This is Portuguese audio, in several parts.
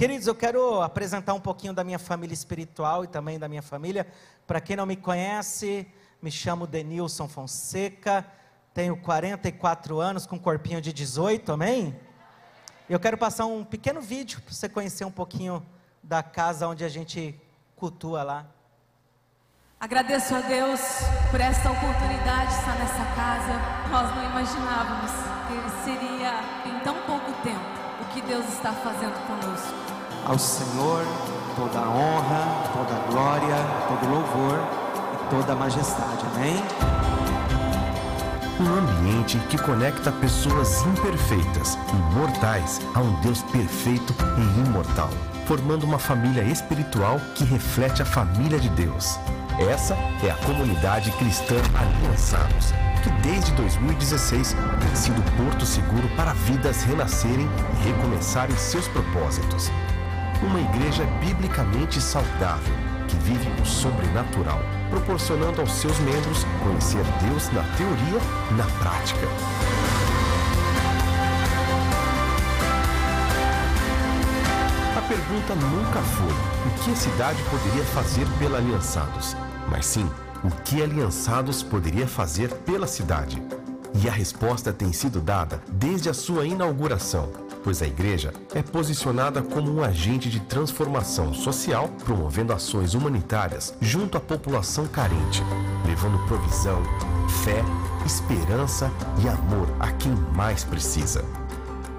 Queridos, eu quero apresentar um pouquinho da minha família espiritual e também da minha família. Para quem não me conhece, me chamo Denilson Fonseca, tenho 44 anos, com um corpinho de 18, amém? Eu quero passar um pequeno vídeo para você conhecer um pouquinho da casa onde a gente cultua lá. Agradeço a Deus por esta oportunidade de estar nessa casa. Nós não imaginávamos que seria em tão pouco tempo o que Deus está fazendo conosco. Ao Senhor toda a honra, toda a glória, todo o louvor e toda a majestade. Amém? Um ambiente que conecta pessoas imperfeitas e mortais a um Deus perfeito e imortal, formando uma família espiritual que reflete a família de Deus. Essa é a comunidade cristã Aliançados, que desde 2016 tem sido porto seguro para vidas renascerem e recomeçarem seus propósitos. Uma igreja biblicamente saudável que vive o sobrenatural, proporcionando aos seus membros conhecer Deus na teoria e na prática. A pergunta nunca foi o que a cidade poderia fazer pela Aliançados, mas sim o que Aliançados poderia fazer pela cidade. E a resposta tem sido dada desde a sua inauguração, pois a igreja é posicionada como um agente de transformação social, promovendo ações humanitárias junto à população carente, levando provisão, fé, esperança e amor a quem mais precisa.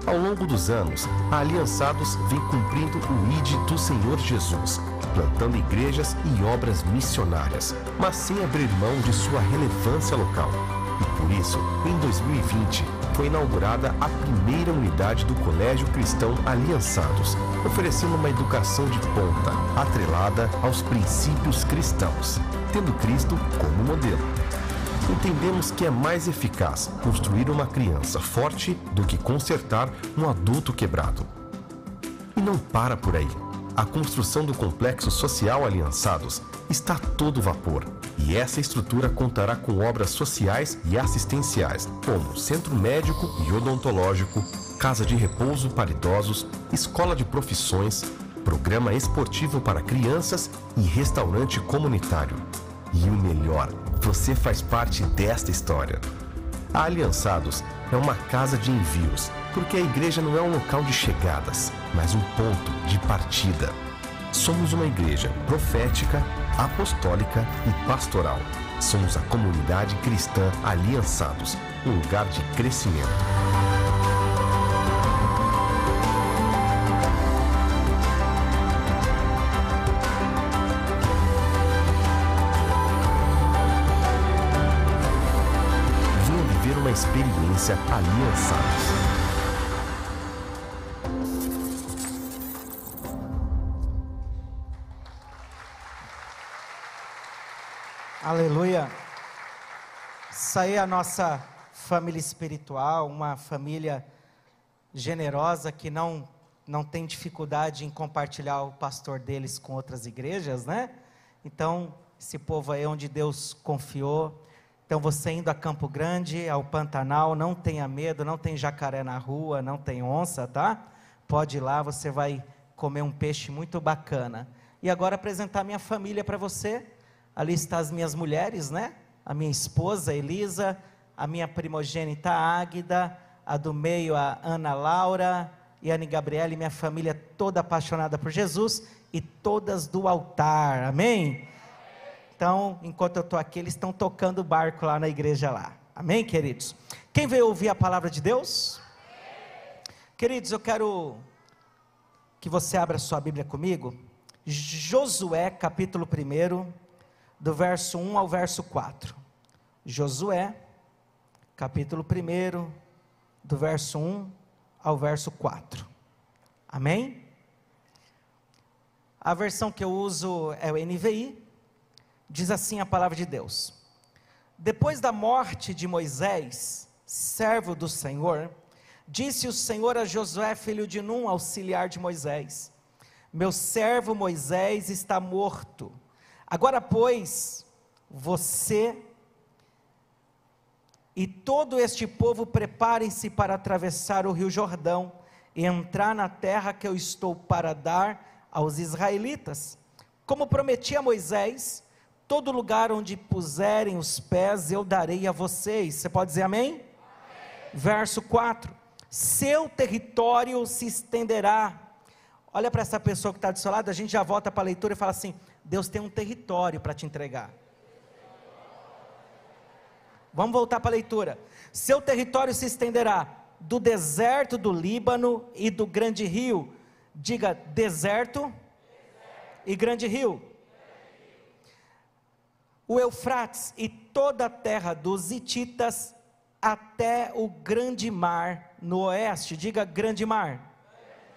Ao longo dos anos, a Aliançados vem cumprindo o ID do Senhor Jesus, plantando igrejas e obras missionárias, mas sem abrir mão de sua relevância local. E por isso, em 2020, foi inaugurada a primeira unidade do Colégio Cristão Aliançados, oferecendo uma educação de ponta, atrelada aos princípios cristãos, tendo Cristo como modelo. Entendemos que é mais eficaz construir uma criança forte do que consertar um adulto quebrado. E não para por aí. A construção do complexo social Aliançados está a todo vapor. E essa estrutura contará com obras sociais e assistenciais, como centro médico e odontológico, casa de repouso para idosos, escola de profissões, programa esportivo para crianças e restaurante comunitário. E o melhor, você faz parte desta história. A Aliançados é uma casa de envios, porque a igreja não é um local de chegadas, mas um ponto de partida. Somos uma igreja profética, apostólica e pastoral. Somos a comunidade cristã Aliançados, um lugar de crescimento. Venha viver uma experiência Aliançados. Aleluia. Isso aí é a nossa família espiritual, uma família generosa que não, não tem dificuldade em compartilhar o pastor deles com outras igrejas, né? Então, esse povo aí é onde Deus confiou. Então, você indo a Campo Grande, ao Pantanal, não tenha medo, não tem jacaré na rua, não tem onça, tá? Pode ir lá, você vai comer um peixe muito bacana. E agora apresentar minha família para você. Ali estão as minhas mulheres, né? A minha esposa Elisa, a minha primogênita Águida, a do meio a Ana Laura e a Anne Gabriela e minha família toda apaixonada por Jesus e todas do altar. Amém? Então, enquanto eu estou aqui, eles estão tocando o barco lá na igreja lá. Amém, queridos? Quem veio ouvir a palavra de Deus? Queridos, eu quero que você abra sua Bíblia comigo. Josué, capítulo 1, do verso 1 ao verso 4. Josué, capítulo 1, do verso 1 ao verso 4. Amém? A versão que eu uso é o NVI. Diz assim a palavra de Deus: Depois da morte de Moisés, servo do Senhor, disse o Senhor a Josué, filho de Num, auxiliar de Moisés: Meu servo Moisés está morto. Agora, pois, você e todo este povo preparem-se para atravessar o rio Jordão e entrar na terra que eu estou para dar aos israelitas. Como prometi a Moisés, todo lugar onde puserem os pés eu darei a vocês. Você pode dizer amém? amém. Verso 4: Seu território se estenderá. Olha para essa pessoa que está do seu lado, a gente já volta para a leitura e fala assim: Deus tem um território para te entregar. Vamos voltar para a leitura. Seu território se estenderá do deserto do Líbano e do grande rio. Diga deserto, deserto. e grande rio. O Eufrates e toda a terra dos Hititas até o grande mar no oeste. Diga grande mar. Grande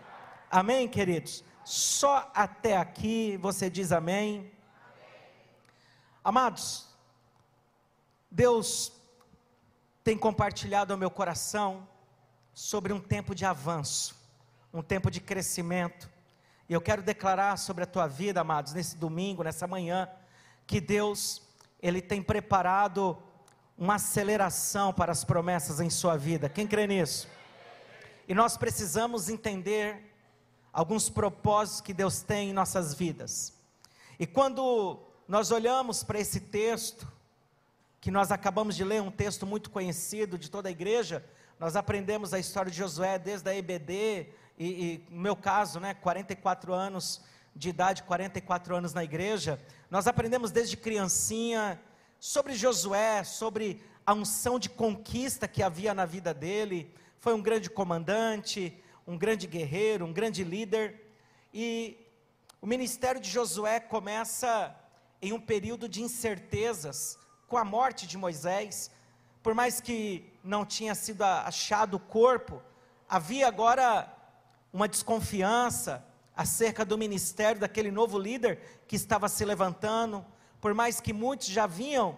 mar. Amém, queridos? Só até aqui você diz amém. Amados, Deus tem compartilhado ao meu coração sobre um tempo de avanço, um tempo de crescimento. E eu quero declarar sobre a tua vida, amados, nesse domingo, nessa manhã, que Deus, Ele tem preparado uma aceleração para as promessas em sua vida. Quem crê nisso? E nós precisamos entender alguns propósitos que Deus tem em nossas vidas. E quando nós olhamos para esse texto, que nós acabamos de ler, um texto muito conhecido de toda a igreja, nós aprendemos a história de Josué desde a EBD, e, e no meu caso, né, 44 anos de idade, 44 anos na igreja, nós aprendemos desde criancinha sobre Josué, sobre a unção de conquista que havia na vida dele, foi um grande comandante, um grande guerreiro, um grande líder, e o ministério de Josué começa em um período de incertezas, com a morte de Moisés, por mais que não tinha sido achado o corpo, havia agora uma desconfiança acerca do ministério daquele novo líder que estava se levantando, por mais que muitos já vinham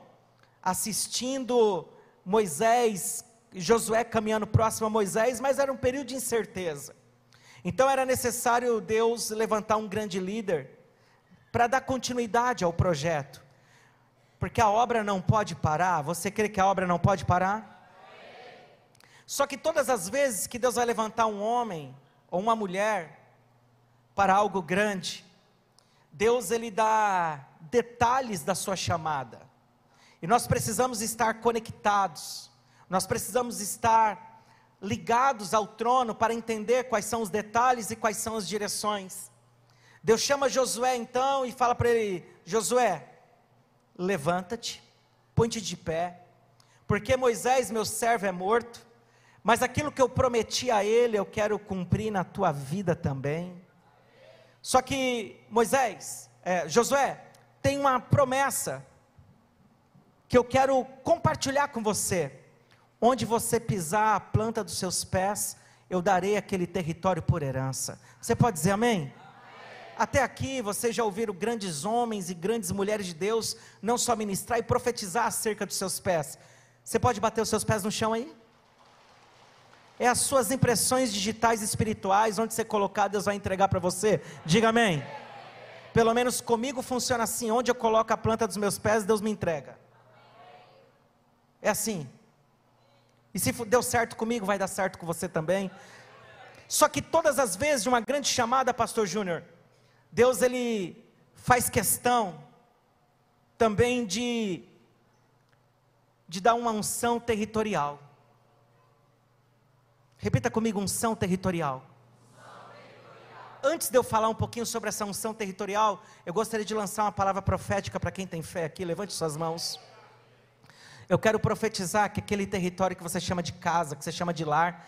assistindo Moisés, Josué caminhando próximo a Moisés, mas era um período de incerteza. Então era necessário Deus levantar um grande líder para dar continuidade ao projeto. Porque a obra não pode parar. Você crê que a obra não pode parar? Só que todas as vezes que Deus vai levantar um homem ou uma mulher para algo grande, Deus ele dá detalhes da sua chamada. E nós precisamos estar conectados. Nós precisamos estar ligados ao trono para entender quais são os detalhes e quais são as direções. Deus chama Josué então e fala para ele: Josué, levanta-te, põe-te de pé, porque Moisés, meu servo, é morto, mas aquilo que eu prometi a ele, eu quero cumprir na tua vida também. Só que Moisés, é, Josué, tem uma promessa que eu quero compartilhar com você. Onde você pisar a planta dos seus pés, eu darei aquele território por herança. Você pode dizer amém? Até aqui vocês já ouviram grandes homens e grandes mulheres de Deus não só ministrar e profetizar acerca dos seus pés. Você pode bater os seus pés no chão aí? É as suas impressões digitais espirituais, onde você colocar, Deus vai entregar para você. Diga amém. Pelo menos comigo funciona assim: onde eu coloco a planta dos meus pés, Deus me entrega. É assim. E se deu certo comigo, vai dar certo com você também. Só que todas as vezes de uma grande chamada, Pastor Júnior, Deus ele faz questão também de de dar uma unção territorial. Repita comigo, unção territorial. Antes de eu falar um pouquinho sobre essa unção territorial, eu gostaria de lançar uma palavra profética para quem tem fé aqui. Levante suas mãos. Eu quero profetizar que aquele território que você chama de casa, que você chama de lar,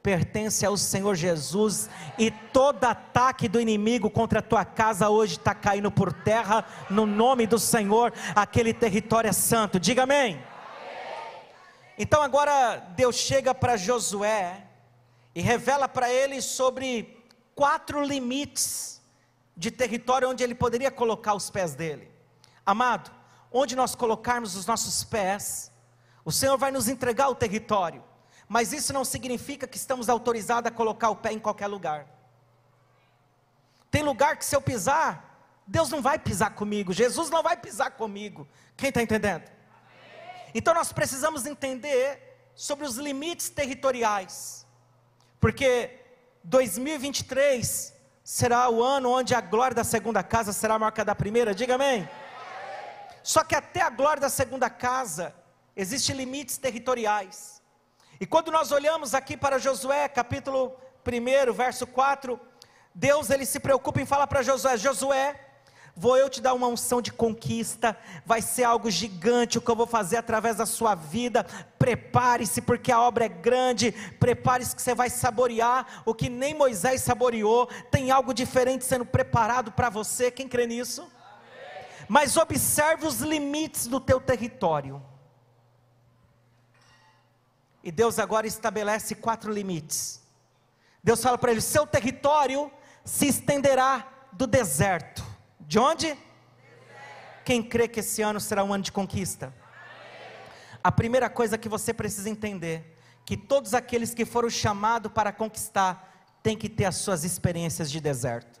pertence ao Senhor Jesus, e todo ataque do inimigo contra a tua casa hoje está caindo por terra, no nome do Senhor, aquele território é santo, diga amém. Então agora Deus chega para Josué e revela para ele sobre quatro limites de território onde ele poderia colocar os pés dele. Amado, onde nós colocarmos os nossos pés, o Senhor vai nos entregar o território mas isso não significa que estamos autorizados a colocar o pé em qualquer lugar. Tem lugar que se eu pisar, Deus não vai pisar comigo, Jesus não vai pisar comigo. Quem está entendendo? Então nós precisamos entender sobre os limites territoriais, porque 2023 será o ano onde a glória da segunda casa será a da primeira, diga amém. Só que até a glória da segunda casa, existem limites territoriais. E quando nós olhamos aqui para Josué, capítulo 1, verso 4, Deus ele se preocupa em falar para Josué: Josué, vou eu te dar uma unção de conquista, vai ser algo gigante o que eu vou fazer através da sua vida. Prepare-se, porque a obra é grande. Prepare-se que você vai saborear o que nem Moisés saboreou. Tem algo diferente sendo preparado para você. Quem crê nisso? Amém. Mas observe os limites do teu território. E Deus agora estabelece quatro limites. Deus fala para ele: seu território se estenderá do deserto de onde? Quem crê que esse ano será um ano de conquista? A primeira coisa que você precisa entender, que todos aqueles que foram chamados para conquistar, têm que ter as suas experiências de deserto.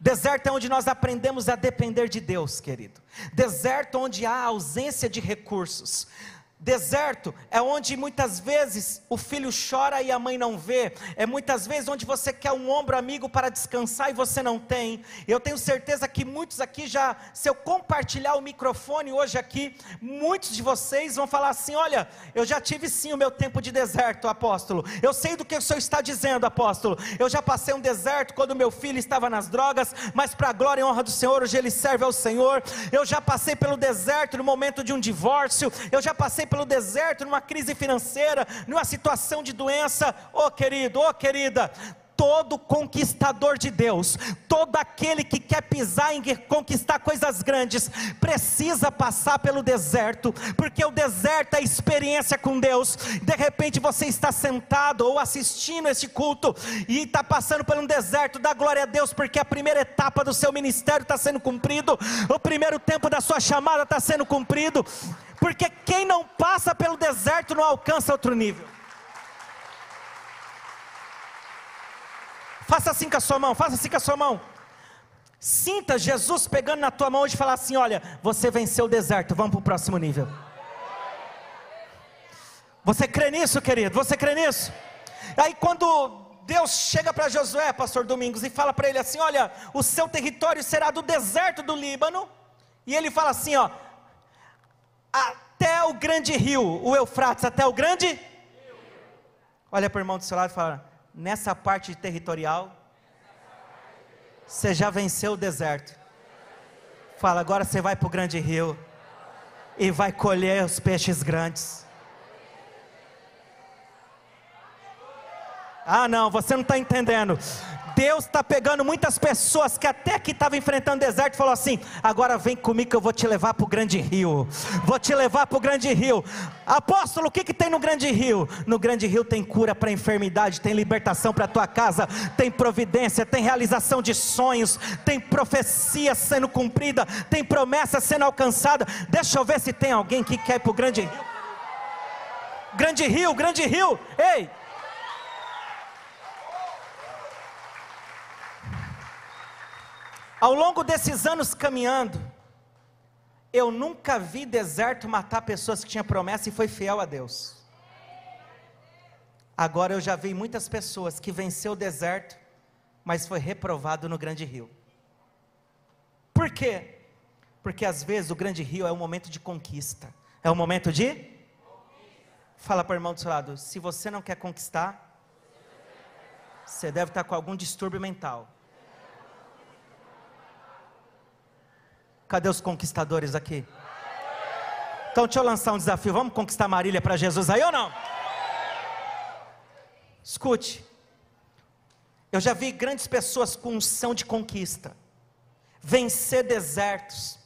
Deserto é onde nós aprendemos a depender de Deus, querido. Deserto onde há ausência de recursos. Deserto é onde muitas vezes o filho chora e a mãe não vê. É muitas vezes onde você quer um ombro amigo para descansar e você não tem. Eu tenho certeza que muitos aqui já, se eu compartilhar o microfone hoje aqui, muitos de vocês vão falar assim: Olha, eu já tive sim o meu tempo de deserto, apóstolo. Eu sei do que o senhor está dizendo, apóstolo. Eu já passei um deserto quando meu filho estava nas drogas, mas para a glória e honra do Senhor, hoje ele serve ao Senhor. Eu já passei pelo deserto no momento de um divórcio. Eu já passei pelo deserto, numa crise financeira, numa situação de doença, ô oh, querido, ô oh, querida, todo conquistador de Deus, todo aquele que quer pisar em conquistar coisas grandes, precisa passar pelo deserto, porque o deserto é experiência com Deus. De repente você está sentado ou assistindo esse culto e está passando por um deserto, dá glória a Deus, porque a primeira etapa do seu ministério está sendo cumprido, o primeiro tempo da sua chamada está sendo cumprido, porque quem não passa pelo deserto não alcança outro nível. Faça assim com a sua mão, faça assim com a sua mão. Sinta Jesus pegando na tua mão e falar assim: olha, você venceu o deserto, vamos para o próximo nível. Você crê nisso, querido? Você crê nisso? Aí quando Deus chega para Josué, pastor Domingos, e fala para ele assim: olha, o seu território será do deserto do Líbano, e ele fala assim: ó, até o grande rio, o Eufrates, até o grande. Olha para o irmão do seu lado e fala: nessa parte territorial, você já venceu o deserto. Fala, agora você vai para o grande rio e vai colher os peixes grandes. Ah, não, você não está entendendo. Deus está pegando muitas pessoas que até que estavam enfrentando deserto e falou assim: agora vem comigo que eu vou te levar para o grande rio. Vou te levar para o grande rio. Apóstolo, o que, que tem no grande rio? No grande rio tem cura para enfermidade, tem libertação para a tua casa, tem providência, tem realização de sonhos, tem profecia sendo cumprida, tem promessa sendo alcançada. Deixa eu ver se tem alguém que quer ir para o grande rio. Grande rio, grande rio. Ei! Ao longo desses anos caminhando, eu nunca vi deserto matar pessoas que tinham promessa e foi fiel a Deus. Agora eu já vi muitas pessoas que venceu o deserto, mas foi reprovado no grande rio. Por quê? Porque às vezes o grande rio é um momento de conquista. É um momento de. Fala para o irmão do seu lado, se você não quer conquistar, você deve estar com algum distúrbio mental. Cadê os conquistadores aqui? Então deixa eu lançar um desafio. Vamos conquistar Marília para Jesus aí ou não? Escute. Eu já vi grandes pessoas com unção de conquista, vencer desertos,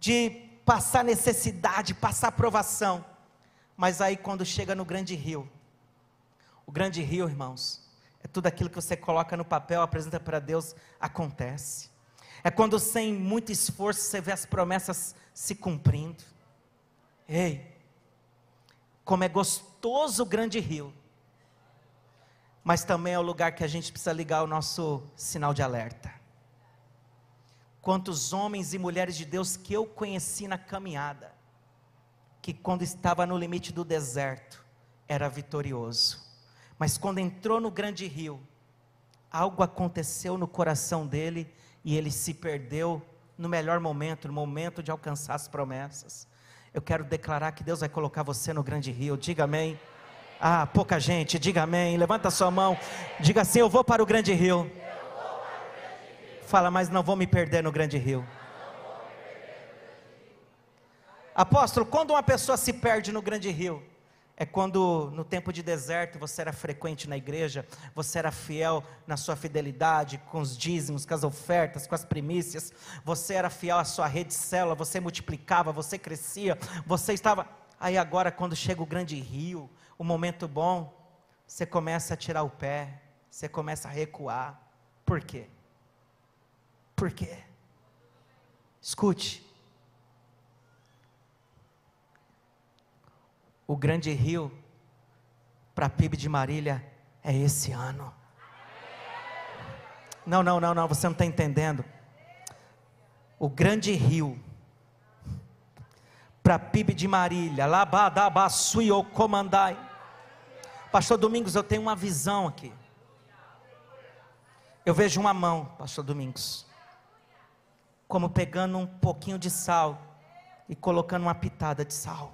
de passar necessidade, passar provação. Mas aí quando chega no grande rio, o grande rio, irmãos, é tudo aquilo que você coloca no papel, apresenta para Deus, acontece. É quando sem muito esforço você vê as promessas se cumprindo. Ei, como é gostoso o grande rio. Mas também é o lugar que a gente precisa ligar o nosso sinal de alerta. Quantos homens e mulheres de Deus que eu conheci na caminhada, que quando estava no limite do deserto, era vitorioso Mas quando entrou no grande rio, algo aconteceu no coração dele e ele se perdeu no melhor momento, no momento de alcançar as promessas. Eu quero declarar que Deus vai colocar você no grande rio. Diga amém. Ah, pouca gente, diga amém. Levanta sua mão, diga assim: Eu vou para o grande rio. Fala, mas não vou me perder no grande rio. Apóstolo, quando uma pessoa se perde no grande rio, é quando no tempo de deserto você era frequente na igreja, você era fiel na sua fidelidade, com os dízimos, com as ofertas, com as primícias, você era fiel à sua rede de célula, você multiplicava, você crescia, você estava. Aí agora, quando chega o grande rio, o momento bom, você começa a tirar o pé, você começa a recuar. Por quê? Por quê? Escute, o grande rio para a PIB de Marília é esse ano. Não, não, não, não, você não está entendendo. O grande rio para a PIB de Marília, Labadabassuio Comandai. Pastor Domingos, eu tenho uma visão aqui. Eu vejo uma mão, Pastor Domingos, como pegando um pouquinho de sal e colocando uma pitada de sal.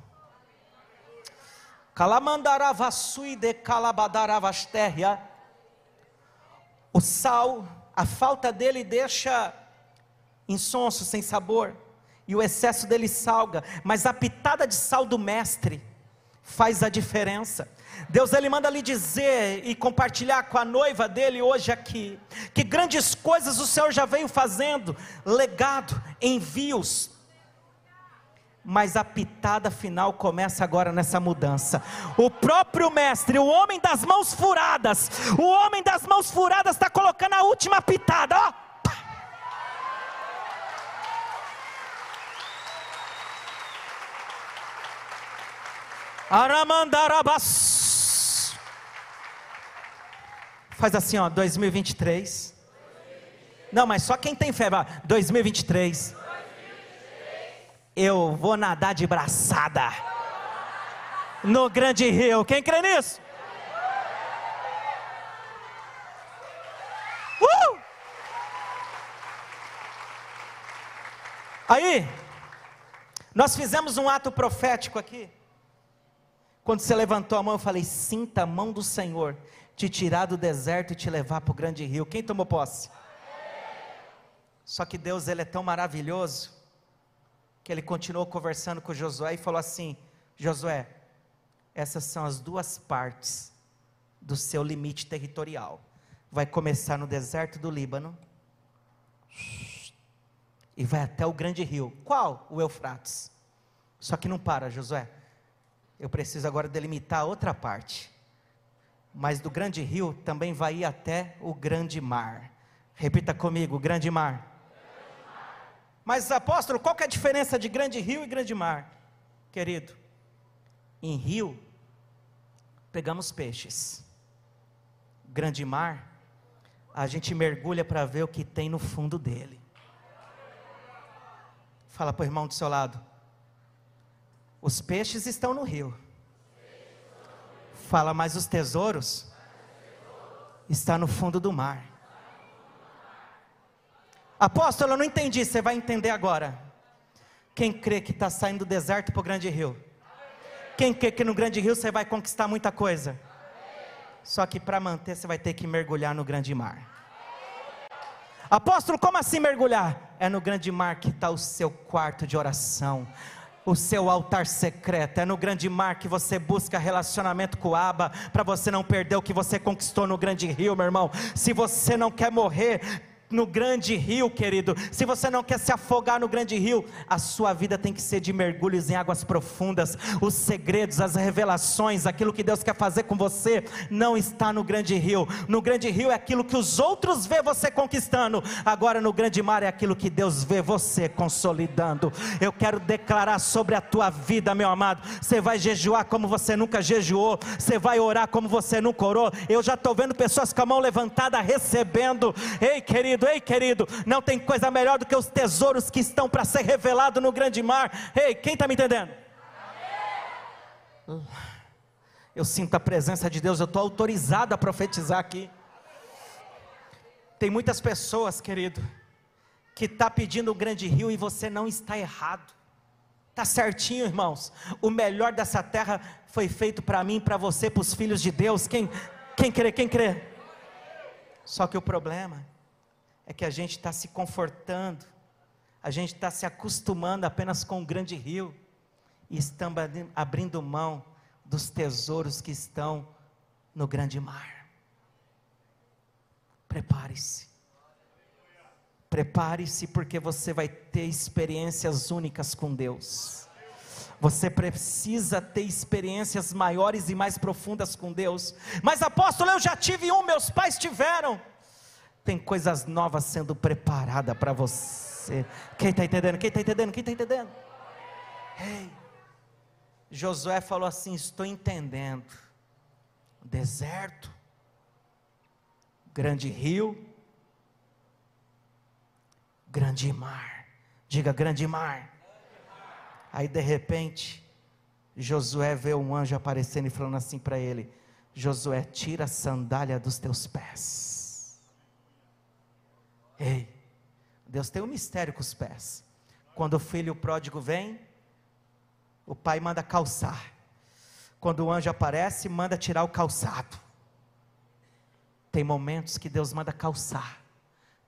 Calamandaravassuide calabadaravastéria. O sal, a falta dele deixa insonso, sem sabor, e o excesso dele salga, mas a pitada de sal do mestre faz a diferença. Deus ele manda lhe dizer e compartilhar com a noiva dele hoje aqui, que grandes coisas o Senhor já veio fazendo, legado, envios, mas a pitada final começa agora nessa mudança. O próprio mestre, o homem das mãos furadas, o homem das mãos furadas está colocando a última pitada, ó. Aramandarabas. Faz assim, ó, 2023. Não, mas só quem tem fé, 2023 eu vou nadar de braçada no grande rio. Quem crê nisso? Uh! Aí, nós fizemos um ato profético aqui. Quando você levantou a mão, eu falei: sinta a mão do Senhor te tirar do deserto e te levar para o grande rio. Quem tomou posse? Só que Deus, Ele é tão maravilhoso que ele continuou conversando com Josué e falou assim: Josué, essas são as duas partes do seu limite territorial. Vai começar no deserto do Líbano e vai até o grande rio. Qual? O Eufrates. Só que não para, Josué. Eu preciso agora delimitar outra parte. Mas do grande rio também vai ir até o grande mar. Repita comigo: grande mar. Mas, apóstolo, qual que é a diferença de grande rio e grande mar? Querido, em rio, pegamos peixes. Grande mar, a gente mergulha para ver o que tem no fundo dele. Fala para o irmão do seu lado. Os peixes estão no rio. Fala, mas os tesouros estão no fundo do mar. Apóstolo, eu não entendi, você vai entender agora. Quem crê que está saindo do deserto para o grande rio? Quem crê que no grande rio você vai conquistar muita coisa? Só que para manter você vai ter que mergulhar no grande mar. Apóstolo, como assim mergulhar? É no grande mar que está o seu quarto de oração, o seu altar secreto. É no grande mar que você busca relacionamento com o Abba, para você não perder o que você conquistou no grande rio, meu irmão. Se você não quer morrer, no grande rio, querido. Se você não quer se afogar no grande rio, a sua vida tem que ser de mergulhos em águas profundas. Os segredos, as revelações, aquilo que Deus quer fazer com você, não está no grande rio. No grande rio é aquilo que os outros vê você conquistando. Agora no grande mar é aquilo que Deus vê você consolidando. Eu quero declarar sobre a tua vida, meu amado. Você vai jejuar como você nunca jejuou. Você vai orar como você nunca orou. Eu já estou vendo pessoas com a mão levantada recebendo. Ei, querido querido, ei querido, não tem coisa melhor do que os tesouros que estão para ser revelados no grande mar. Ei, quem está me entendendo? Eu sinto a presença de Deus, eu estou autorizado a profetizar aqui. Tem muitas pessoas, querido, que está pedindo o grande rio e você não está errado. Está certinho, irmãos. O melhor dessa terra foi feito para mim, para você, para os filhos de Deus. Quem, quem crê, quem crê? Só que o problema é que a gente está se confortando, a gente está se acostumando apenas com o grande rio e estamos abrindo mão dos tesouros que estão no grande mar. Prepare-se. Prepare-se, porque você vai ter experiências únicas com Deus. Você precisa ter experiências maiores e mais profundas com Deus. Mas apóstolo, eu já tive um, meus pais tiveram. Tem coisas novas sendo preparada para você. Quem está entendendo? Quem está entendendo? Quem está entendendo? Ei, Josué falou assim: Estou entendendo. Deserto, grande rio, grande mar. Diga grande mar. Aí de repente, Josué vê um anjo aparecendo e falando assim para ele: Josué, tira a sandália dos teus pés. Ei, Deus tem um mistério com os pés. Quando o filho pródigo vem, o pai manda calçar. Quando o anjo aparece, manda tirar o calçado. Tem momentos que Deus manda calçar.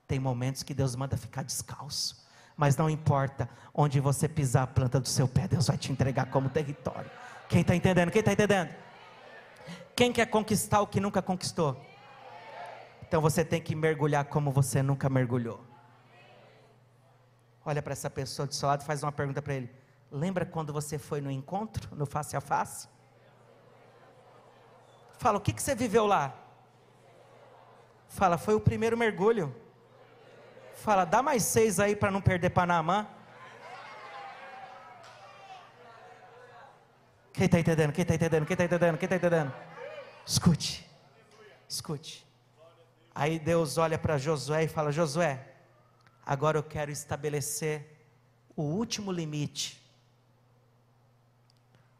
Tem momentos que Deus manda ficar descalço. Mas não importa onde você pisar a planta do seu pé, Deus vai te entregar como território. Quem está entendendo? Quem está entendendo? Quem quer conquistar o que nunca conquistou? Então você tem que mergulhar como você nunca mergulhou. Olha para essa pessoa do seu lado e faz uma pergunta para ele. Lembra quando você foi no encontro, no face a face? Fala, o que, que você viveu lá? Fala, foi o primeiro mergulho. Fala, dá mais seis aí para não perder Panamá. Quem está entendendo? Quem está entendendo? Quem está entendendo? Quem está entendendo? Escute, escute. Aí Deus olha para Josué e fala: Josué, agora eu quero estabelecer o último limite.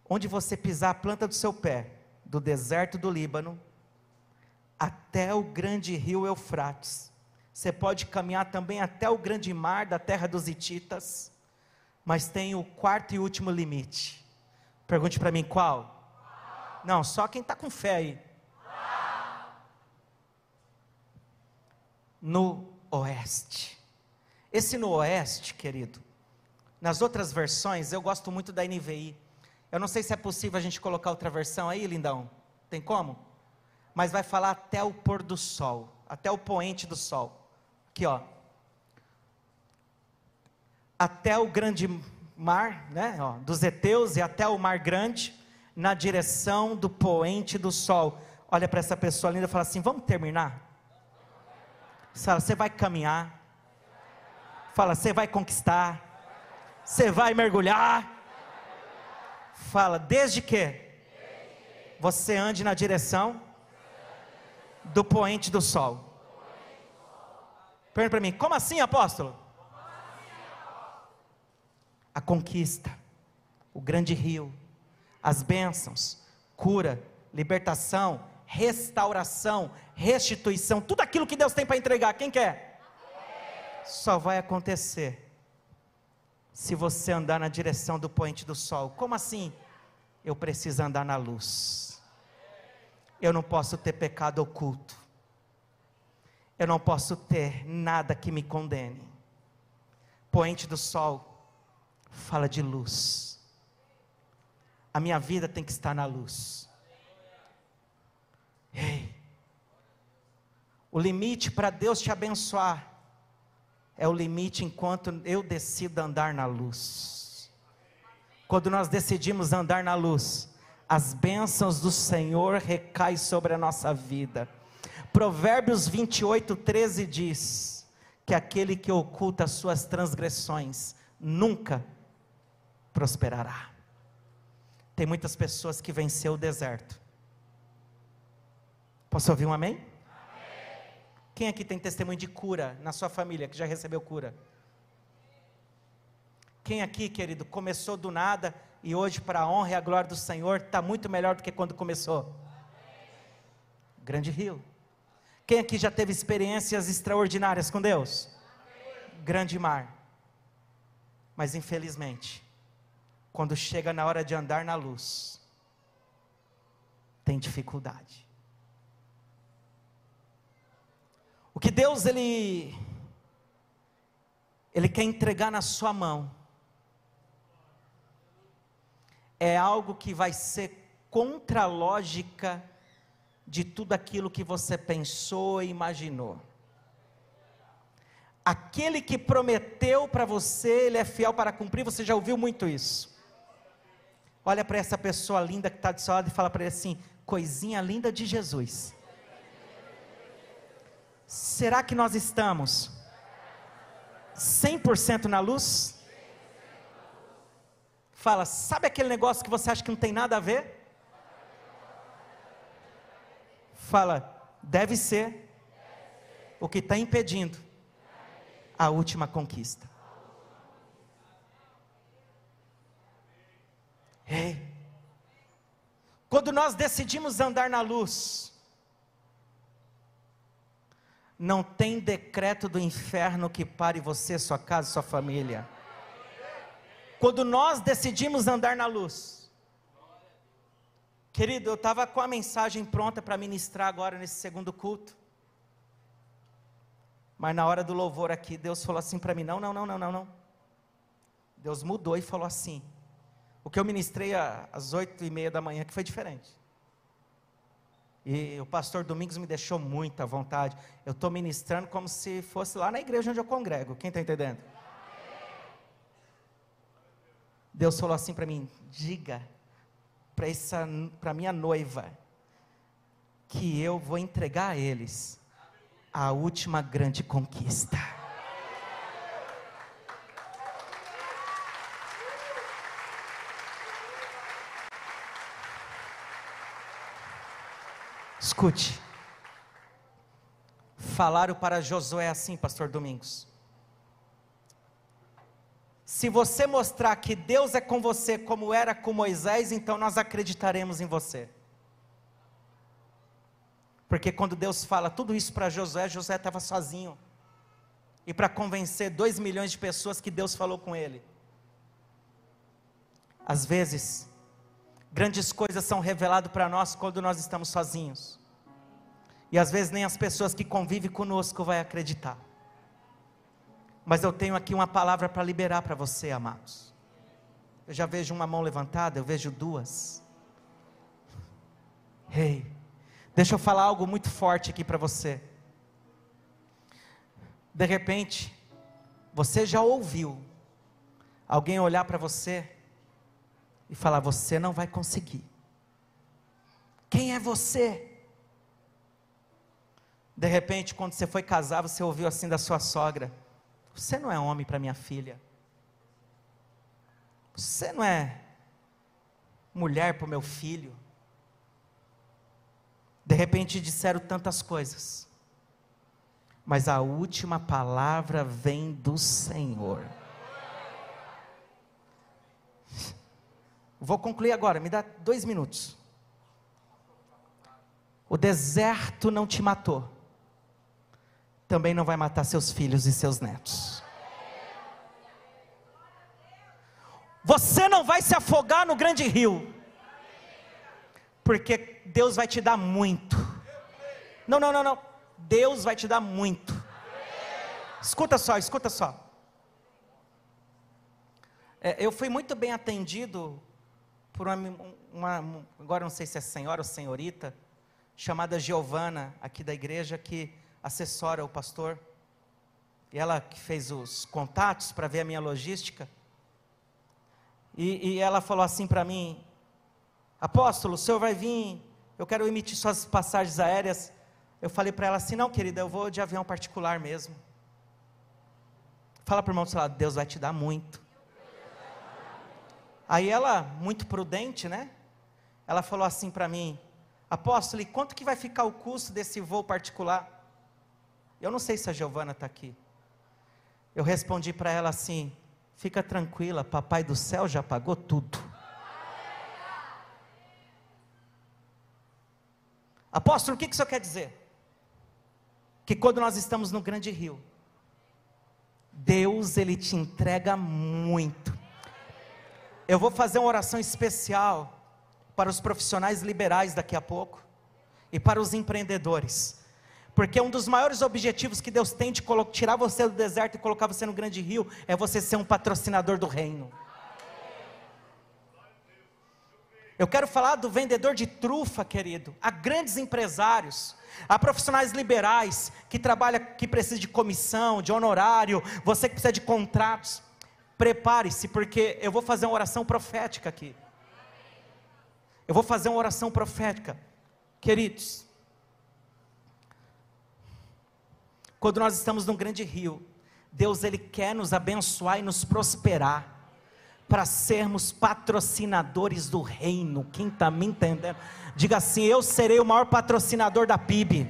Onde você pisar a planta do seu pé, do deserto do Líbano, até o grande rio Eufrates você pode caminhar também até o grande mar da terra dos Hititas, mas tem o quarto e último limite. Pergunte para mim qual? Não, só quem está com fé aí. No oeste. Esse no oeste, querido, nas outras versões, eu gosto muito da NVI. Eu não sei se é possível a gente colocar outra versão aí, lindão. Tem como? Mas vai falar até o pôr do sol, até o poente do sol. Aqui, ó. Até o grande mar, né? Ó, dos heteus e até o mar grande, na direção do poente do sol. Olha para essa pessoa linda e fala assim: vamos terminar? Fala, você vai caminhar. Fala, você vai conquistar. Você vai mergulhar. Fala, desde que você ande na direção do poente do sol. Pergunta para mim, como assim, apóstolo? A conquista, o grande rio, as bênçãos, cura, libertação, restauração, restituição, tudo aquilo que Deus tem para entregar, quem quer? Só vai acontecer se você andar na direção do poente do sol. Como assim? Eu preciso andar na luz. Eu não posso ter pecado oculto eu não posso ter nada que me condene. Poente do sol fala de luz. A minha vida tem que estar na luz. Ei, o limite para Deus te abençoar é o limite enquanto eu decido andar na luz. Quando nós decidimos andar na luz, as bênçãos do Senhor recaem sobre a nossa vida. Provérbios 28, 13 diz: que aquele que oculta as suas transgressões nunca prosperará. Tem muitas pessoas que venceu o deserto. Posso ouvir um amém? Quem aqui tem testemunho de cura na sua família que já recebeu cura? Quem aqui, querido, começou do nada e hoje, para a honra e a glória do Senhor, está muito melhor do que quando começou. Grande rio. Quem aqui já teve experiências extraordinárias com Deus? Grande mar. Mas infelizmente, quando chega na hora de andar na luz, tem dificuldade. O que Deus ele ele quer entregar na sua mão é algo que vai ser contra a lógica de tudo aquilo que você pensou e imaginou. Aquele que prometeu para você, ele é fiel para cumprir, você já ouviu muito isso. Olha para essa pessoa linda que está do seu lado e fala para ele assim: coisinha linda de Jesus. Será que nós estamos 100% na luz? Fala, sabe aquele negócio que você acha que não tem nada a ver? Fala, deve ser o que está impedindo a última conquista. Ei, quando nós decidimos andar na luz, não tem decreto do inferno que pare você, sua casa, sua família. Quando nós decidimos andar na luz, querido, eu estava com a mensagem pronta para ministrar agora nesse segundo culto, mas na hora do louvor aqui, Deus falou assim para mim: não, não, não, não, não, não. Deus mudou e falou assim: o que eu ministrei às oito e meia da manhã, que foi diferente. E o pastor Domingos me deixou muito à vontade. Eu estou ministrando como se fosse lá na igreja onde eu congrego. Quem está entendendo? Deus falou assim para mim: diga para minha noiva que eu vou entregar a eles a última grande conquista. Escute. Falaram para Josué assim, pastor Domingos. Se você mostrar que Deus é com você como era com Moisés, então nós acreditaremos em você. Porque quando Deus fala tudo isso para Josué, Josué estava sozinho. E para convencer dois milhões de pessoas que Deus falou com ele. Às vezes, Grandes coisas são reveladas para nós quando nós estamos sozinhos. E às vezes nem as pessoas que convivem conosco vão acreditar. Mas eu tenho aqui uma palavra para liberar para você, amados. Eu já vejo uma mão levantada, eu vejo duas. Ei, hey, deixa eu falar algo muito forte aqui para você. De repente, você já ouviu alguém olhar para você e falar: Você não vai conseguir. Quem é você? De repente, quando você foi casar, você ouviu assim da sua sogra: Você não é homem para minha filha. Você não é mulher para o meu filho. De repente disseram tantas coisas, mas a última palavra vem do Senhor. Vou concluir agora, me dá dois minutos. O deserto não te matou, também não vai matar seus filhos e seus netos. Você não vai se afogar no grande rio, porque Deus vai te dar muito. Não, não, não, não. Deus vai te dar muito. Escuta só, escuta só. É, eu fui muito bem atendido por uma, uma, agora não sei se é senhora ou senhorita, chamada Giovana, aqui da igreja, que assessora o pastor. E ela que fez os contatos para ver a minha logística. E, e ela falou assim para mim: Apóstolo, o senhor vai vir, eu quero emitir suas passagens aéreas. Eu falei para ela assim: Não, querida, eu vou de avião particular mesmo. Fala para o irmão do seu lado: Deus vai te dar muito. Aí ela, muito prudente, né? Ela falou assim para mim: Apóstolo, e quanto que vai ficar o custo desse voo particular? Eu não sei se a Giovana está aqui. Eu respondi para ela assim: fica tranquila, papai do céu já pagou tudo. Apóstolo, o que, que isso quer dizer? Que quando nós estamos no grande rio, Deus ele te entrega muito. Eu vou fazer uma oração especial para os profissionais liberais daqui a pouco e para os empreendedores. Porque um dos maiores objetivos que Deus tem de tirar você do deserto e colocar você no grande rio é você ser um patrocinador do reino. Eu quero falar do vendedor de trufa, querido, a grandes empresários, a profissionais liberais que trabalha, que precisa de comissão, de honorário, você que precisa de contratos. Prepare-se, porque eu vou fazer uma oração profética aqui. Eu vou fazer uma oração profética. Queridos, quando nós estamos num grande rio, Deus ele quer nos abençoar e nos prosperar para sermos patrocinadores do reino. Quem está me entendendo? Diga assim: Eu serei o maior patrocinador da PIB.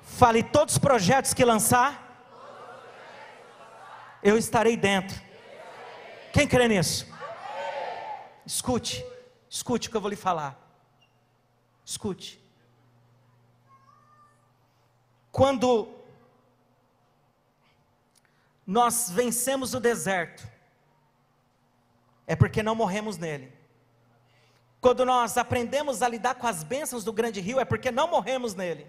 Fale todos os projetos que lançar, eu estarei dentro. Quem crê nisso? Escute, escute o que eu vou lhe falar. Escute. Quando nós vencemos o deserto, é porque não morremos nele. Quando nós aprendemos a lidar com as bênçãos do grande rio, é porque não morremos nele.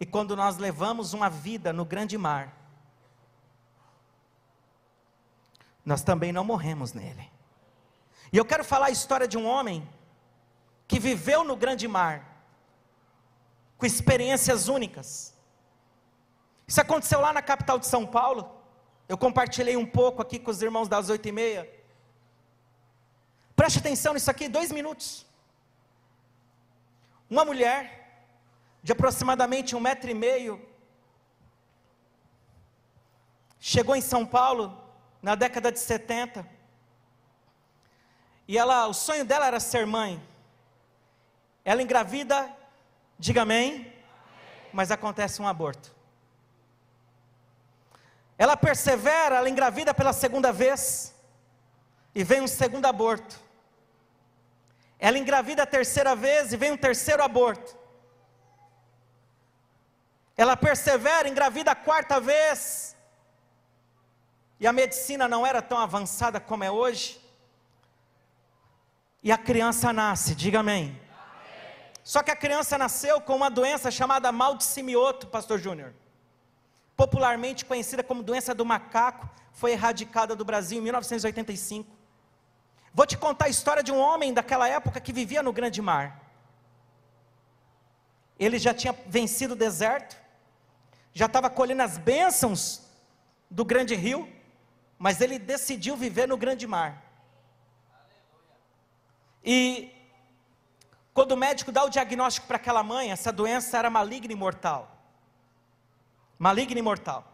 E quando nós levamos uma vida no grande mar, nós também não morremos nele. E eu quero falar a história de um homem que viveu no grande mar, com experiências únicas. Isso aconteceu lá na capital de São Paulo. Eu compartilhei um pouco aqui com os irmãos das oito e meia. Preste atenção nisso aqui, dois minutos. Uma mulher de aproximadamente um metro e meio chegou em São Paulo na década de 70. E ela, o sonho dela era ser mãe. Ela engravida, diga amém, amém. mas acontece um aborto. Ela persevera, ela engravida pela segunda vez, e vem um segundo aborto. Ela engravida a terceira vez e vem um terceiro aborto. Ela persevera, engravida a quarta vez, e a medicina não era tão avançada como é hoje. E a criança nasce, diga amém. Só que a criança nasceu com uma doença chamada mal de simioto, pastor Júnior. Popularmente conhecida como doença do macaco, foi erradicada do Brasil em 1985. Vou te contar a história de um homem daquela época que vivia no grande mar. Ele já tinha vencido o deserto, já estava colhendo as bênçãos do grande rio, mas ele decidiu viver no grande mar. E quando o médico dá o diagnóstico para aquela mãe, essa doença era maligna e mortal. Maligna e mortal.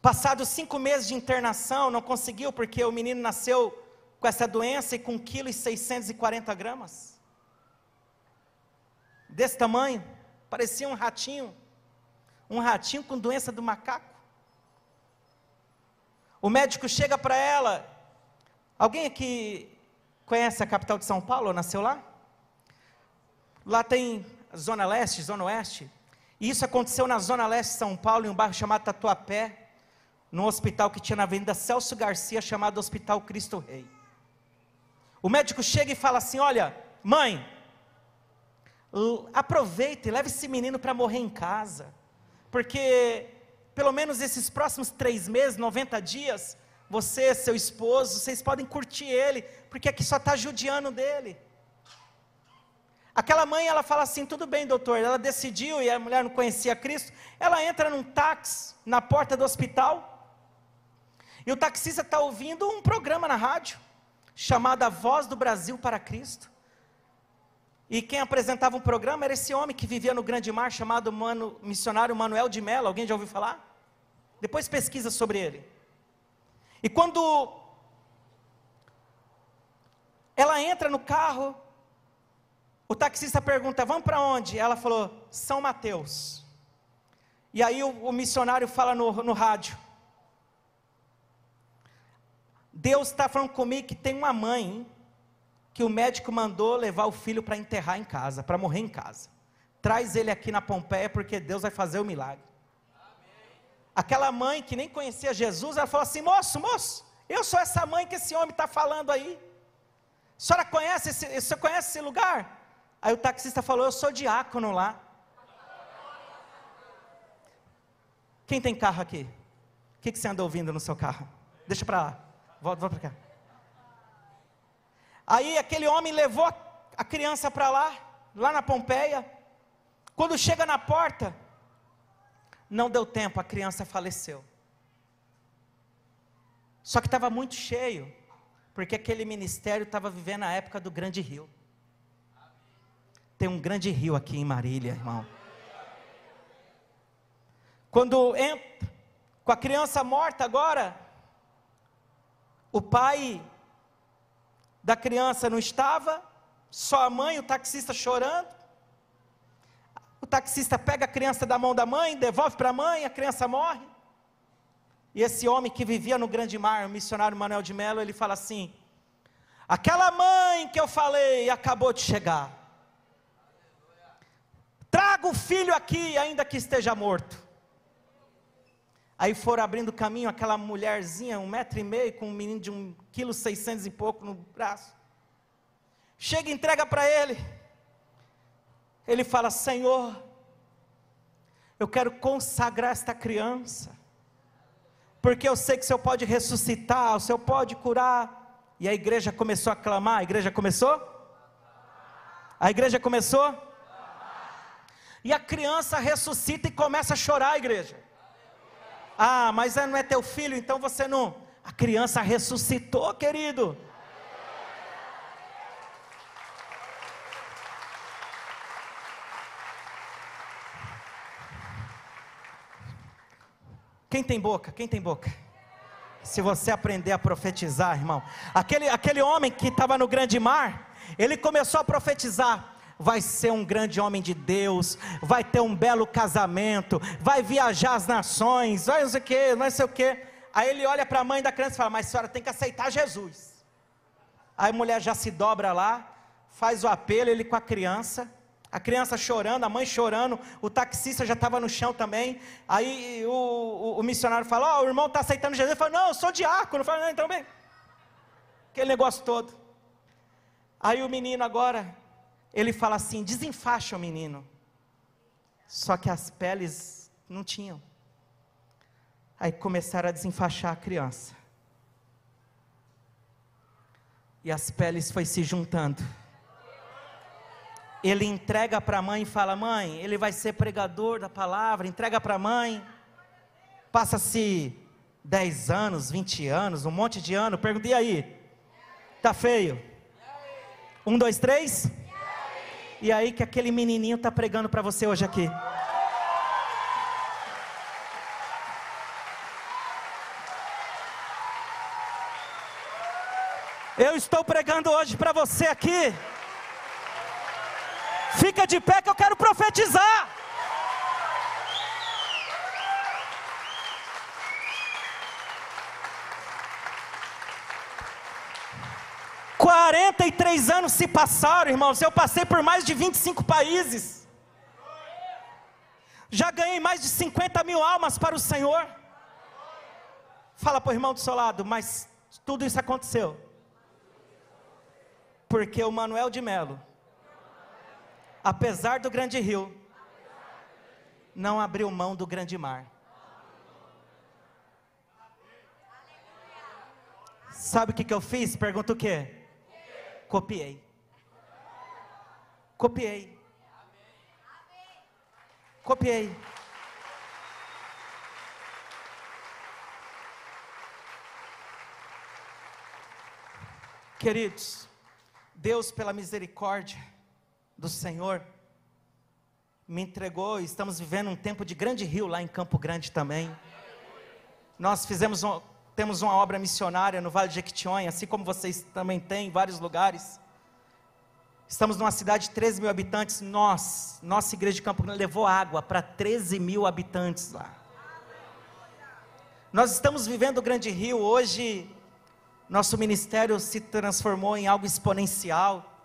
Passados cinco meses de internação, não conseguiu porque o menino nasceu com essa doença e com 1,640 kg gramas. Desse tamanho, parecia um ratinho. Um ratinho com doença do macaco. O médico chega para ela Alguém aqui conhece a capital de São Paulo? Nasceu lá? Lá tem Zona Leste, Zona Oeste. E isso aconteceu na Zona Leste de São Paulo, em um bairro chamado Tatuapé, num hospital que tinha na Avenida Celso Garcia, chamado Hospital Cristo Rei. O médico chega e fala assim: Olha, mãe, aproveita e leve esse menino para morrer em casa, porque pelo menos esses próximos três meses, 90 dias, você, seu esposo, vocês podem curtir ele, porque aqui só está judiando dele. Aquela mãe, ela fala assim: tudo bem, doutor. Ela decidiu e a mulher não conhecia Cristo. Ela entra num táxi na porta do hospital. E o taxista está ouvindo um programa na rádio, chamado A Voz do Brasil para Cristo. E quem apresentava o um programa era esse homem que vivia no grande mar, chamado Mano, missionário Manuel de Mello. Alguém já ouviu falar? Depois pesquisa sobre ele. E quando ela entra no carro, o taxista pergunta: Vamos para onde? Ela falou: São Mateus. E aí o, o missionário fala no, no rádio: Deus está falando comigo que tem uma mãe que o médico mandou levar o filho para enterrar em casa, para morrer em casa. Traz ele aqui na Pompeia porque Deus vai fazer o milagre. Aquela mãe que nem conhecia Jesus, ela falou assim: moço, moço, eu sou essa mãe que esse homem está falando aí. A senhora conhece esse, você conhece esse lugar? Aí o taxista falou: Eu sou diácono lá. Quem tem carro aqui? O que, que você anda ouvindo no seu carro? Deixa para lá. Volta, volta para cá. Aí aquele homem levou a criança para lá, lá na Pompeia. Quando chega na porta, não deu tempo, a criança faleceu. Só que estava muito cheio, porque aquele ministério estava vivendo a época do grande rio. Tem um grande rio aqui em Marília, irmão. Quando entra, com a criança morta agora, o pai da criança não estava, só a mãe, o taxista chorando. Taxista pega a criança da mão da mãe, devolve para a mãe, a criança morre. E esse homem que vivia no grande mar, o missionário Manuel de Mello, ele fala assim: Aquela mãe que eu falei acabou de chegar. Traga o filho aqui, ainda que esteja morto. Aí foram abrindo caminho aquela mulherzinha, um metro e meio, com um menino de um quilo seiscentos e pouco no braço. Chega e entrega para ele. Ele fala: Senhor, eu quero consagrar esta criança, porque eu sei que o Senhor pode ressuscitar, o Senhor pode curar. E a igreja começou a clamar. A igreja começou? A igreja começou? E a criança ressuscita e começa a chorar, a igreja. Ah, mas não é teu filho, então você não. A criança ressuscitou, querido. Quem tem boca? Quem tem boca? Se você aprender a profetizar, irmão. Aquele, aquele homem que estava no grande mar, ele começou a profetizar vai ser um grande homem de Deus, vai ter um belo casamento, vai viajar as nações, vai não sei o que, não sei o que. Aí ele olha para a mãe da criança e fala: Mas senhora tem que aceitar Jesus. Aí a mulher já se dobra lá, faz o apelo, ele com a criança, a criança chorando, a mãe chorando, o taxista já estava no chão também. Aí o, o, o missionário fala: Ó, oh, o irmão está aceitando Jesus. Ele fala: Não, eu sou diácono. Fala: Não, então bem. Aquele negócio todo. Aí o menino agora ele fala assim: desenfaixa o menino. Só que as peles não tinham. Aí começaram a desenfaixar a criança. E as peles foi se juntando. Ele entrega para a mãe e fala: Mãe, ele vai ser pregador da palavra. Entrega para a mãe. Passa-se 10 anos, 20 anos, um monte de ano. Perguntei aí: Tá feio? Um, dois, três. E aí que aquele menininho está pregando para você hoje aqui. Eu estou pregando hoje para você aqui. Fica de pé que eu quero profetizar. 43 anos se passaram, irmãos. Eu passei por mais de 25 países. Já ganhei mais de 50 mil almas para o Senhor. Fala para o irmão do seu lado, mas tudo isso aconteceu. Porque o Manuel de Melo, apesar do grande rio, não abriu mão do grande mar. Sabe o que, que eu fiz? Pergunta o quê? Copiei. Copiei. Copiei. Queridos, Deus, pela misericórdia do Senhor, me entregou. Estamos vivendo um tempo de grande rio lá em Campo Grande também. Nós fizemos um, temos uma obra missionária no Vale de Jequitinhonha, assim como vocês também têm em vários lugares. Estamos numa cidade de 13 mil habitantes. Nós, nossa igreja de Campo Grande, levou água para 13 mil habitantes lá. Nós estamos vivendo o Grande Rio hoje. Nosso ministério se transformou em algo exponencial.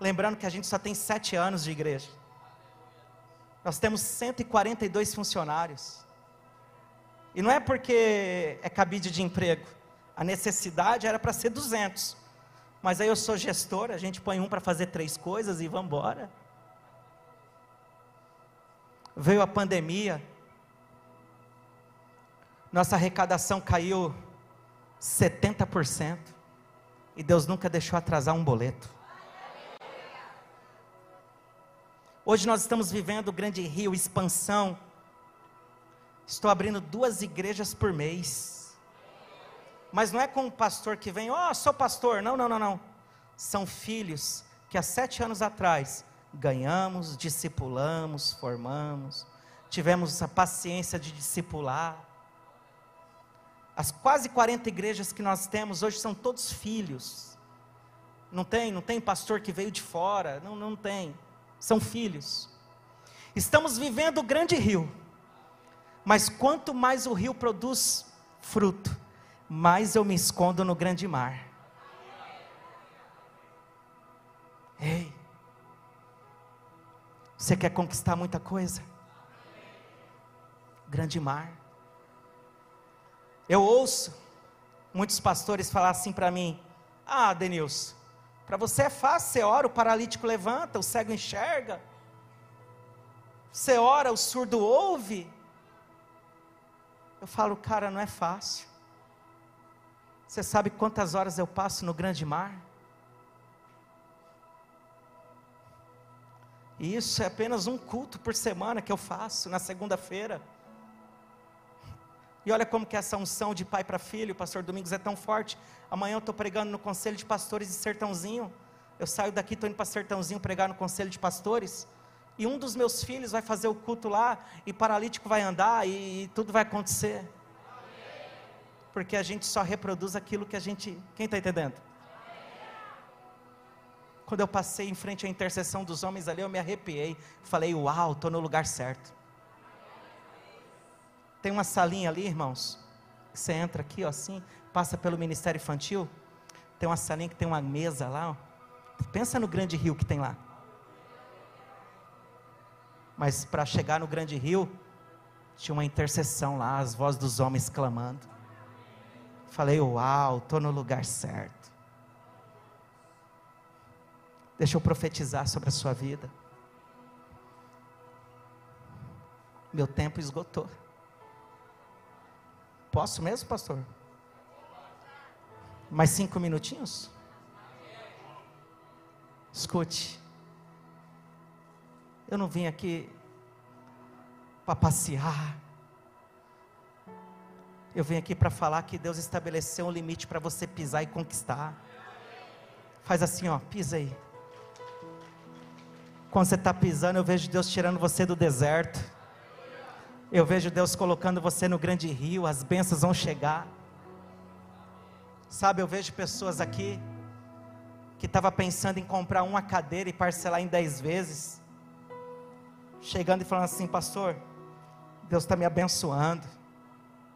Lembrando que a gente só tem sete anos de igreja. Nós temos 142 funcionários. E não é porque é cabide de emprego. A necessidade era para ser 200. Mas aí eu sou gestor, a gente põe um para fazer três coisas e vamos embora. Veio a pandemia. Nossa arrecadação caiu 70%. E Deus nunca deixou atrasar um boleto. Hoje nós estamos vivendo o grande rio, expansão. Estou abrindo duas igrejas por mês. Mas não é com o pastor que vem, ó, oh, sou pastor. Não, não, não, não. São filhos que há sete anos atrás ganhamos, discipulamos, formamos, tivemos a paciência de discipular. As quase 40 igrejas que nós temos hoje são todos filhos. Não tem, não tem pastor que veio de fora, não, não tem são filhos. Estamos vivendo o grande rio, mas quanto mais o rio produz fruto, mais eu me escondo no grande mar. Ei, você quer conquistar muita coisa? Grande mar. Eu ouço muitos pastores falar assim para mim: Ah, Denilson, para você é fácil, você ora, o paralítico levanta, o cego enxerga. Você ora, o surdo ouve. Eu falo, cara, não é fácil. Você sabe quantas horas eu passo no grande mar? E isso é apenas um culto por semana que eu faço na segunda-feira. E olha como que essa unção de pai para filho, pastor Domingos, é tão forte. Amanhã eu estou pregando no Conselho de Pastores de Sertãozinho. Eu saio daqui, estou indo para Sertãozinho pregar no Conselho de Pastores. E um dos meus filhos vai fazer o culto lá, e paralítico vai andar, e, e tudo vai acontecer. Porque a gente só reproduz aquilo que a gente. Quem está entendendo? Quando eu passei em frente à intercessão dos homens ali, eu me arrepiei. Falei, uau, estou no lugar certo. Tem uma salinha ali, irmãos. Você entra aqui, ó, assim, passa pelo Ministério Infantil. Tem uma salinha que tem uma mesa lá. Ó. Pensa no grande rio que tem lá. Mas para chegar no grande rio, tinha uma intercessão lá, as vozes dos homens clamando. Falei, uau, estou no lugar certo. Deixa eu profetizar sobre a sua vida. Meu tempo esgotou. Posso mesmo, pastor? Mais cinco minutinhos? Escute. Eu não vim aqui para passear. Eu vim aqui para falar que Deus estabeleceu um limite para você pisar e conquistar. Faz assim, ó, pisa aí. Quando você está pisando, eu vejo Deus tirando você do deserto. Eu vejo Deus colocando você no grande rio, as bênçãos vão chegar. Sabe, eu vejo pessoas aqui que estava pensando em comprar uma cadeira e parcelar em dez vezes, chegando e falando assim, pastor, Deus está me abençoando,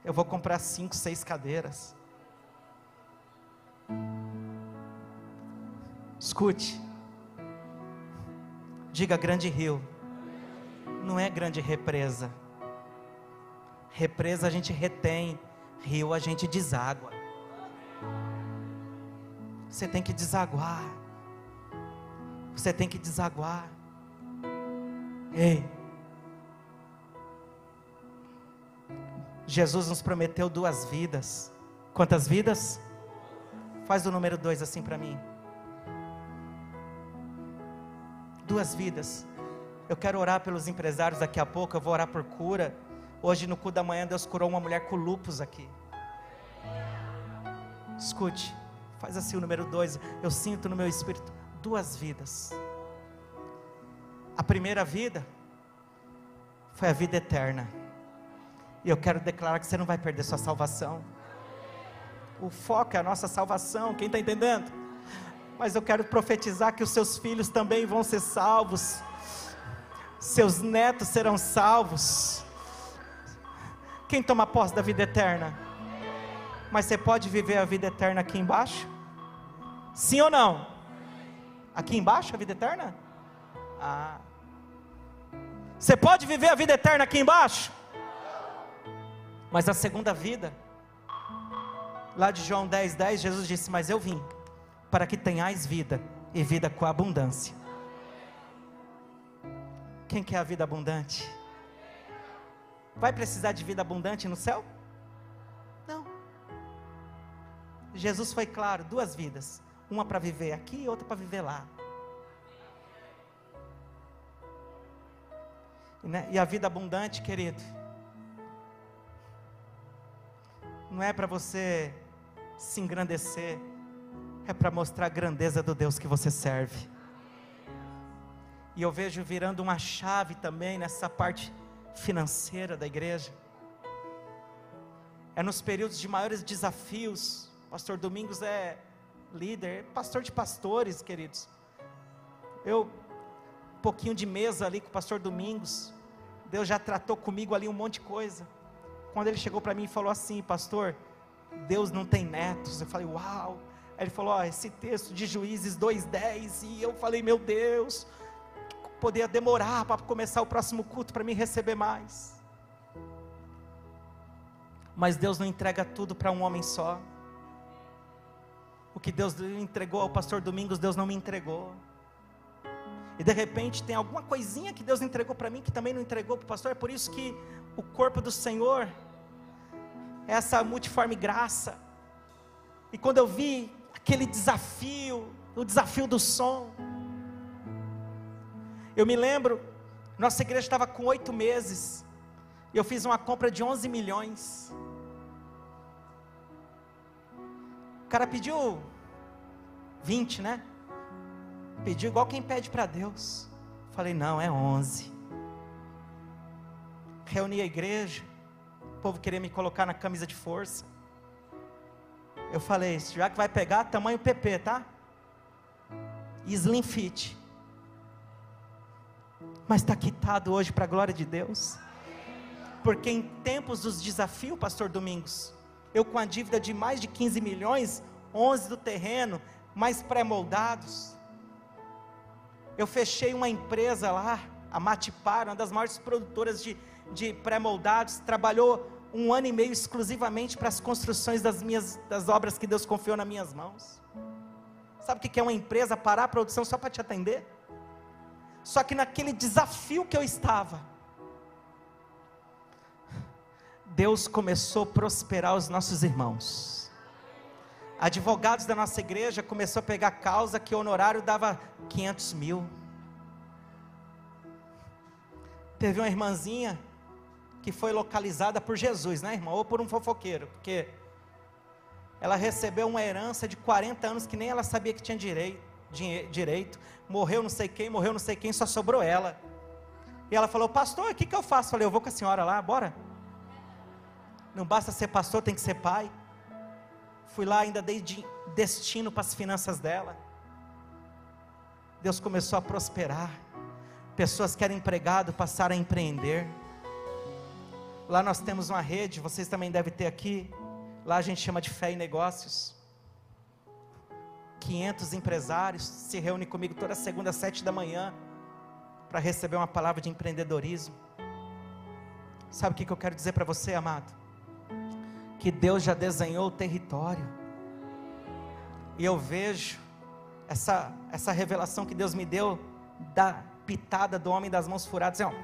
eu vou comprar cinco, seis cadeiras. Escute, diga grande rio, não é grande represa. Represa a gente retém, rio a gente deságua. Você tem que desaguar. Você tem que desaguar. Ei. Jesus nos prometeu duas vidas. Quantas vidas? Faz o número dois assim para mim. Duas vidas. Eu quero orar pelos empresários daqui a pouco. Eu vou orar por cura Hoje no cu da manhã Deus curou uma mulher com lupus aqui. Escute, faz assim o número dois. Eu sinto no meu espírito duas vidas. A primeira vida foi a vida eterna. E eu quero declarar que você não vai perder sua salvação. O foco é a nossa salvação, quem está entendendo? Mas eu quero profetizar que os seus filhos também vão ser salvos, seus netos serão salvos quem toma posse da vida eterna? Mas você pode viver a vida eterna aqui embaixo? Sim ou não? Aqui embaixo a vida eterna? Ah. Você pode viver a vida eterna aqui embaixo? Mas a segunda vida, lá de João 10, 10, Jesus disse: Mas eu vim para que tenhais vida e vida com abundância. Quem quer a vida abundante? Vai precisar de vida abundante no céu? Não. Jesus foi claro: duas vidas. Uma para viver aqui e outra para viver lá. Né? E a vida abundante, querido, não é para você se engrandecer, é para mostrar a grandeza do Deus que você serve. E eu vejo virando uma chave também nessa parte financeira da igreja. É nos períodos de maiores desafios. Pastor Domingos é líder, é pastor de pastores, queridos. Eu, um pouquinho de mesa ali com o pastor Domingos, Deus já tratou comigo ali um monte de coisa. Quando ele chegou para mim e falou assim, pastor, Deus não tem netos. Eu falei, uau. Aí ele falou, ó, esse texto de Juízes 2:10 e eu falei, meu Deus, poder demorar para começar o próximo culto para me receber mais. Mas Deus não entrega tudo para um homem só. O que Deus entregou ao pastor Domingos, Deus não me entregou. E de repente tem alguma coisinha que Deus entregou para mim que também não entregou para o pastor. É por isso que o corpo do Senhor é essa multiforme graça. E quando eu vi aquele desafio, o desafio do som, eu me lembro, nossa igreja estava com oito meses, e eu fiz uma compra de 11 milhões. O cara pediu 20, né? Pediu igual quem pede para Deus. Falei, não, é 11. Reuni a igreja, o povo queria me colocar na camisa de força. Eu falei, já que vai pegar, tamanho PP, tá? Slim fit mas está quitado hoje para a glória de Deus. Porque em tempos dos desafios, Pastor Domingos, eu com a dívida de mais de 15 milhões, 11 do terreno, mais pré-moldados, eu fechei uma empresa lá, a Matipar, uma das maiores produtoras de, de pré-moldados, trabalhou um ano e meio exclusivamente para as construções das minhas das obras que Deus confiou nas minhas mãos. Sabe o que é uma empresa parar a produção só para te atender? Só que naquele desafio que eu estava, Deus começou a prosperar os nossos irmãos. Advogados da nossa igreja começou a pegar causa que o honorário dava 500 mil. Teve uma irmãzinha que foi localizada por Jesus, né, irmão? Ou por um fofoqueiro, porque ela recebeu uma herança de 40 anos que nem ela sabia que tinha direito direito, morreu não sei quem, morreu não sei quem, só sobrou ela. E ela falou, pastor, o que, que eu faço? Falei, eu vou com a senhora lá, bora. Não basta ser pastor, tem que ser pai. Fui lá, ainda dei de destino para as finanças dela. Deus começou a prosperar. Pessoas que eram empregadas passaram a empreender. Lá nós temos uma rede, vocês também devem ter aqui. Lá a gente chama de fé e negócios. 500 empresários se reúnem comigo toda segunda sete da manhã para receber uma palavra de empreendedorismo. Sabe o que eu quero dizer para você, amado? Que Deus já desenhou o território. E eu vejo essa, essa revelação que Deus me deu da pitada do homem das mãos furadas. Assim, ó,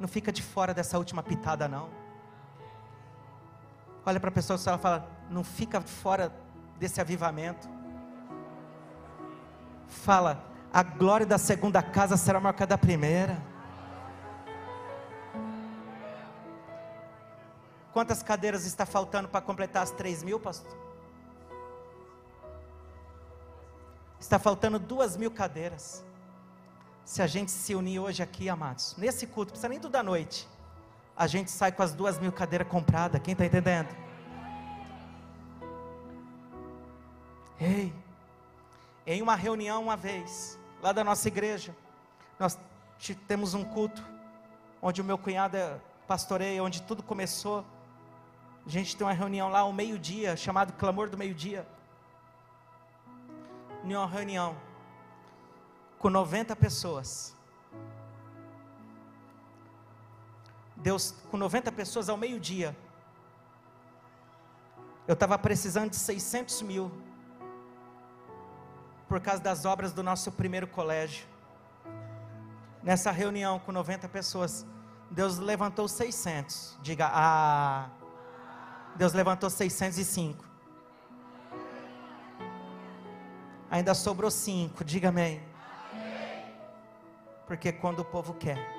não fica de fora dessa última pitada, não. Olha para a pessoa e ela fala: não fica fora desse avivamento. Fala, a glória da segunda casa será maior que a da primeira. Quantas cadeiras está faltando para completar as três mil, pastor? Está faltando duas mil cadeiras. Se a gente se unir hoje aqui, amados, nesse culto, não precisa nem do da noite, a gente sai com as duas mil cadeiras compradas. Quem está entendendo? Ei, em uma reunião uma vez, lá da nossa igreja, nós temos um culto, onde o meu cunhado é pastoreia, onde tudo começou. A gente tem uma reunião lá ao meio-dia, chamado Clamor do Meio-Dia. Uma reunião com 90 pessoas. Deus, com 90 pessoas ao meio-dia. Eu estava precisando de 600 mil. Por causa das obras do nosso primeiro colégio. Nessa reunião com 90 pessoas, Deus levantou 600. Diga, ah. Deus levantou 605. Ainda sobrou 5. Diga amém. Porque quando o povo quer.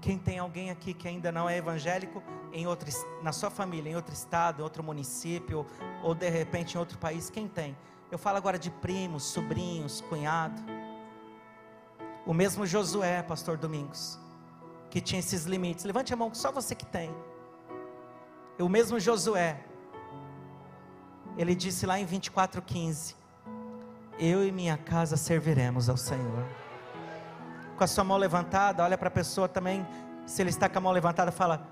Quem tem alguém aqui que ainda não é evangélico em outro, na sua família, em outro estado, em outro município, ou de repente em outro país, quem tem? Eu falo agora de primos, sobrinhos, cunhado. O mesmo Josué, pastor Domingos, que tinha esses limites. Levante a mão, só você que tem. O mesmo Josué, ele disse lá em 24:15, eu e minha casa serviremos ao Senhor. Com a sua mão levantada, olha para a pessoa também, se ele está com a mão levantada, fala: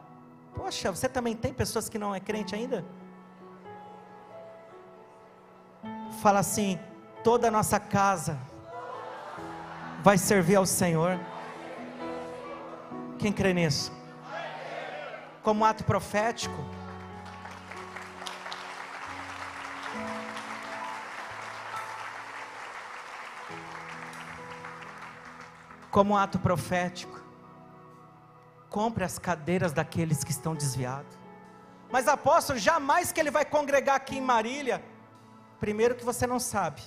Poxa, você também tem pessoas que não é crente ainda? Fala assim: toda a nossa casa vai servir ao Senhor. Quem crê nisso? Como ato profético, como ato profético, compre as cadeiras daqueles que estão desviados. Mas apóstolo, jamais que ele vai congregar aqui em Marília. Primeiro que você não sabe.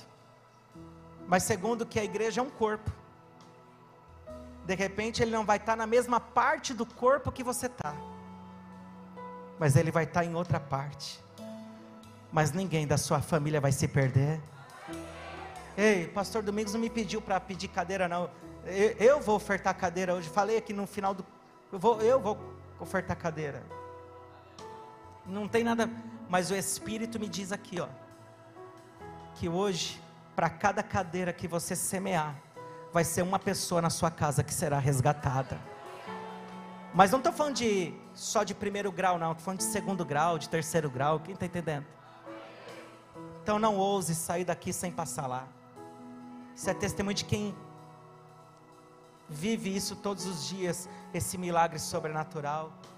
Mas segundo que a igreja é um corpo. De repente ele não vai estar na mesma parte do corpo que você está. Mas ele vai estar em outra parte. Mas ninguém da sua família vai se perder. Ei, pastor Domingos não me pediu para pedir cadeira não eu, eu vou ofertar cadeira hoje. Falei aqui no final do. Eu vou, eu vou ofertar cadeira. Não tem nada. Mas o Espírito me diz aqui, ó. Que hoje, para cada cadeira que você semear, vai ser uma pessoa na sua casa que será resgatada. Mas não estou falando de só de primeiro grau, não. Estou falando de segundo grau, de terceiro grau. Quem está entendendo? Então não ouse sair daqui sem passar lá. Isso é testemunho de quem vive isso todos os dias, esse milagre sobrenatural.